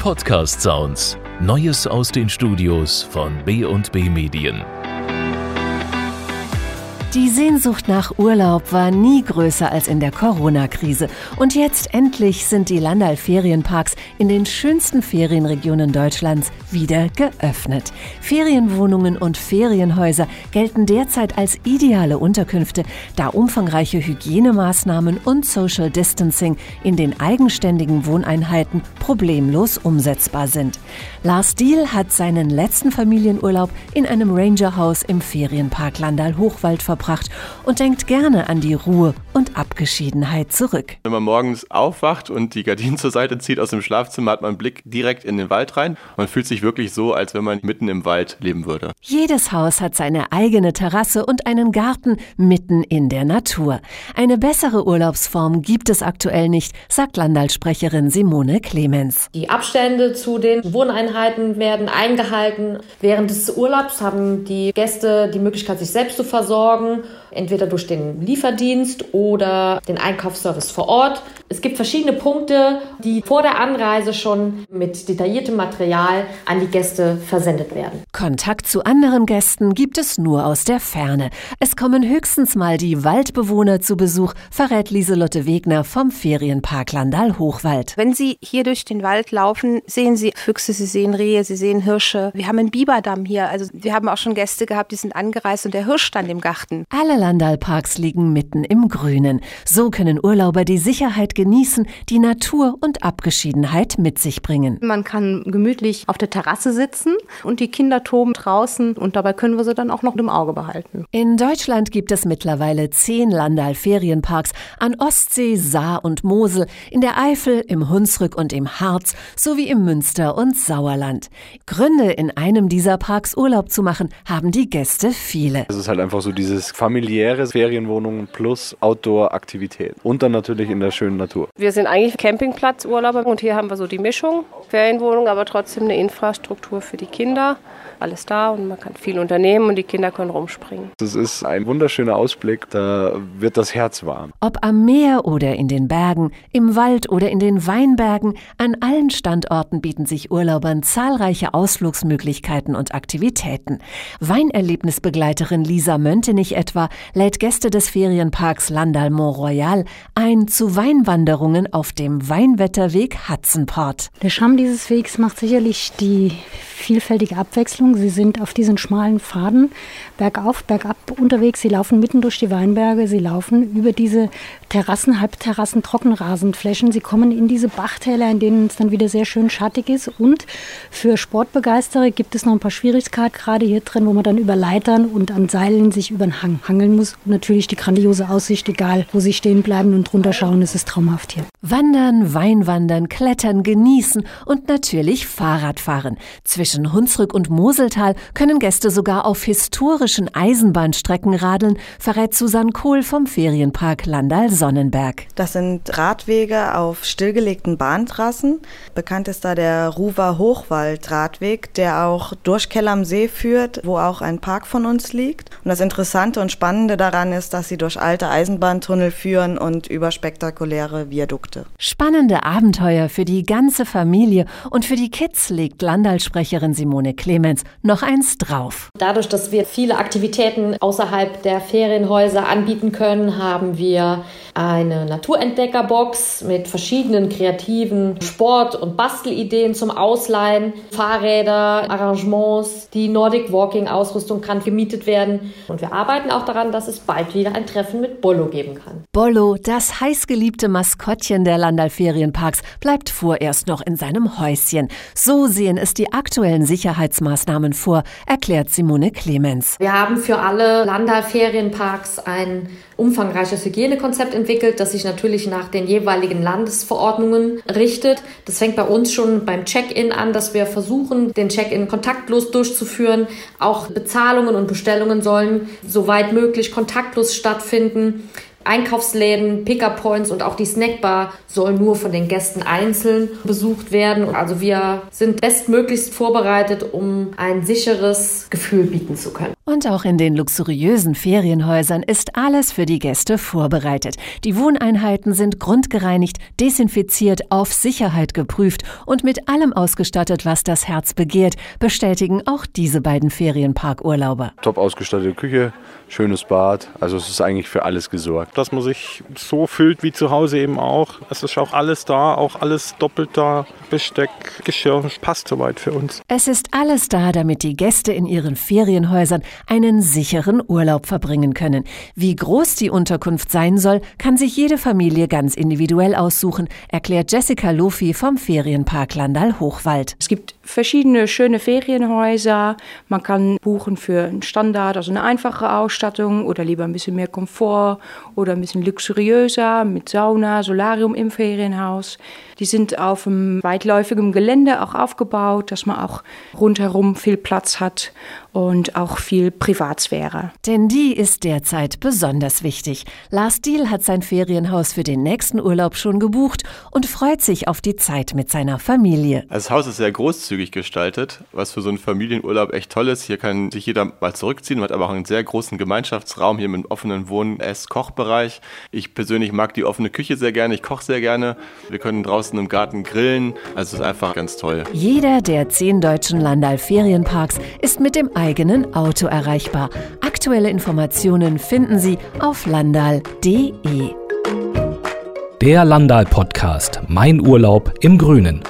Podcast Sounds. Neues aus den Studios von B&B Medien. Die Sehnsucht nach Urlaub war nie größer als in der Corona-Krise. Und jetzt endlich sind die Landal-Ferienparks in den schönsten Ferienregionen Deutschlands wieder geöffnet. Ferienwohnungen und Ferienhäuser gelten derzeit als ideale Unterkünfte, da umfangreiche Hygienemaßnahmen und Social Distancing in den eigenständigen Wohneinheiten problemlos umsetzbar sind. Lars Diehl hat seinen letzten Familienurlaub in einem Rangerhaus im Ferienpark Landal-Hochwald verbracht verbracht und denkt gerne an die Ruhe und Abgeschiedenheit zurück. Wenn man morgens aufwacht und die Gardinen zur Seite zieht aus dem Schlafzimmer, hat man einen Blick direkt in den Wald rein. Man fühlt sich wirklich so, als wenn man mitten im Wald leben würde. Jedes Haus hat seine eigene Terrasse und einen Garten mitten in der Natur. Eine bessere Urlaubsform gibt es aktuell nicht, sagt Landalsprecherin Simone Clemens. Die Abstände zu den Wohneinheiten werden eingehalten. Während des Urlaubs haben die Gäste die Möglichkeit, sich selbst zu versorgen um entweder durch den Lieferdienst oder den Einkaufsservice vor Ort. Es gibt verschiedene Punkte, die vor der Anreise schon mit detailliertem Material an die Gäste versendet werden. Kontakt zu anderen Gästen gibt es nur aus der Ferne. Es kommen höchstens mal die Waldbewohner zu Besuch, verrät Lieselotte Wegner vom Ferienpark Landal Hochwald. Wenn Sie hier durch den Wald laufen, sehen Sie Füchse, Sie sehen Rehe, Sie sehen Hirsche. Wir haben einen Biberdamm hier. Also wir haben auch schon Gäste gehabt, die sind angereist und der Hirsch stand im Garten. Alle Landalparks liegen mitten im Grünen. So können Urlauber die Sicherheit genießen, die Natur und Abgeschiedenheit mit sich bringen. Man kann gemütlich auf der Terrasse sitzen und die Kinder toben draußen und dabei können wir sie dann auch noch im Auge behalten. In Deutschland gibt es mittlerweile zehn Landal-Ferienparks an Ostsee, Saar und Mosel, in der Eifel, im Hunsrück und im Harz sowie im Münster und Sauerland. Gründe, in einem dieser Parks Urlaub zu machen, haben die Gäste viele. Es ist halt einfach so dieses familiäre Ferienwohnungen plus Outdoor-Aktivität und dann natürlich in der schönen Natur. Wir sind eigentlich Campingplatzurlauber und hier haben wir so die Mischung. Ferienwohnung, aber trotzdem eine Infrastruktur für die Kinder. Alles da und man kann viel unternehmen und die Kinder können rumspringen. Es ist ein wunderschöner Ausblick, da wird das Herz warm. Ob am Meer oder in den Bergen, im Wald oder in den Weinbergen, an allen Standorten bieten sich Urlaubern zahlreiche Ausflugsmöglichkeiten und Aktivitäten. Weinerlebnisbegleiterin Lisa Möntenich etwa lädt Gäste des Ferienparks Landal Mont Royal ein zu Weinwanderungen auf dem Weinwetterweg Hudson-Port. Der Charme dieses Wegs macht sicherlich die vielfältige Abwechslung. Sie sind auf diesen schmalen Pfaden bergauf, bergab unterwegs. Sie laufen mitten durch die Weinberge. Sie laufen über diese Terrassen, Halbterrassen, Trockenrasenflächen. Sie kommen in diese Bachtäler, in denen es dann wieder sehr schön schattig ist. Und für Sportbegeistere gibt es noch ein paar Schwierigkeiten gerade hier drin, wo man dann über Leitern und an Seilen sich über den Hang hangeln muss. Und natürlich die grandiose Aussicht, egal wo Sie stehen bleiben und drunter schauen, es ist traumhaft hier. Wandern, Weinwandern, Klettern, genießen und natürlich Fahrradfahren. Zwischen Hunsrück und Moseltal können Gäste sogar auf historischen Eisenbahnstrecken radeln, verrät Susanne Kohl vom Ferienpark Landal Sonnenberg. Das sind Radwege auf stillgelegten Bahntrassen. Bekannt ist da der Ruwer Hochwald-Radweg, der auch durch Keller am See führt, wo auch ein Park von uns liegt. Und das Interessante und Spannende daran ist, dass sie durch alte Eisenbahntunnel führen und über spektakuläre Viadukte. Spannende Abenteuer für die ganze Familie und für die Kids legt Landalsprecherin Simone Clemens noch eins drauf. Dadurch, dass wir viele Aktivitäten außerhalb der Ferienhäuser anbieten können, haben wir eine Naturentdeckerbox mit verschiedenen kreativen Sport- und Bastelideen zum Ausleihen, Fahrräder, Arrangements, die Nordic Walking Ausrüstung kann gemietet werden und wir arbeiten auch daran, dass es bald wieder ein Treffen mit Bollo geben kann. Bollo, das heißgeliebte Maskottchen der Landal Ferienparks, bleibt vorerst noch in seinem Häuschen. So sehen es die aktuellen Sicherheitsmaßnahmen vor, erklärt Simone Clemens. Wir haben für alle Landal Ferienparks ein umfangreiches Hygienekonzept entwickelt, das sich natürlich nach den jeweiligen Landesverordnungen richtet. Das fängt bei uns schon beim Check-in an, dass wir versuchen, den Check-in kontaktlos durchzuführen. Auch Bezahlungen und Bestellungen sollen soweit möglich kontaktlos stattfinden. Einkaufsläden, Pickup-Points und auch die Snackbar soll nur von den Gästen einzeln besucht werden. Also wir sind bestmöglichst vorbereitet, um ein sicheres Gefühl bieten zu können. Und auch in den luxuriösen Ferienhäusern ist alles für die Gäste vorbereitet. Die Wohneinheiten sind grundgereinigt, desinfiziert, auf Sicherheit geprüft und mit allem ausgestattet, was das Herz begehrt, bestätigen auch diese beiden Ferienparkurlauber. Top ausgestattete Küche, schönes Bad, also es ist eigentlich für alles gesorgt. Dass man sich so fühlt wie zu Hause eben auch. Es ist auch alles da, auch alles doppelt da, Besteck, Geschirr, passt soweit für uns. Es ist alles da, damit die Gäste in ihren Ferienhäusern einen sicheren Urlaub verbringen können. Wie groß die Unterkunft sein soll, kann sich jede Familie ganz individuell aussuchen, erklärt Jessica Lofi vom Ferienpark Landal Hochwald. Es gibt verschiedene schöne Ferienhäuser. Man kann buchen für einen Standard, also eine einfache Ausstattung oder lieber ein bisschen mehr Komfort oder ein bisschen luxuriöser mit Sauna, Solarium im Ferienhaus. Die sind auf einem weitläufigen Gelände auch aufgebaut, dass man auch rundherum viel Platz hat und auch viel Privatsphäre. Denn die ist derzeit besonders wichtig. Lars Diel hat sein Ferienhaus für den nächsten Urlaub schon gebucht und freut sich auf die Zeit mit seiner Familie. Das Haus ist sehr großzügig gestaltet, was für so einen Familienurlaub echt toll ist. Hier kann sich jeder mal zurückziehen, hat aber auch einen sehr großen Gemeinschaftsraum hier mit offenen Wohn-, Ess-, Kochbereich. Ich persönlich mag die offene Küche sehr gerne, ich koche sehr gerne. Wir können draußen im Garten grillen, also es ist einfach ganz toll. Jeder der zehn deutschen Landal-Ferienparks ist mit dem eigenen Auto erreichbar. Aktuelle Informationen finden Sie auf landal.de. Der Landal Podcast Mein Urlaub im Grünen.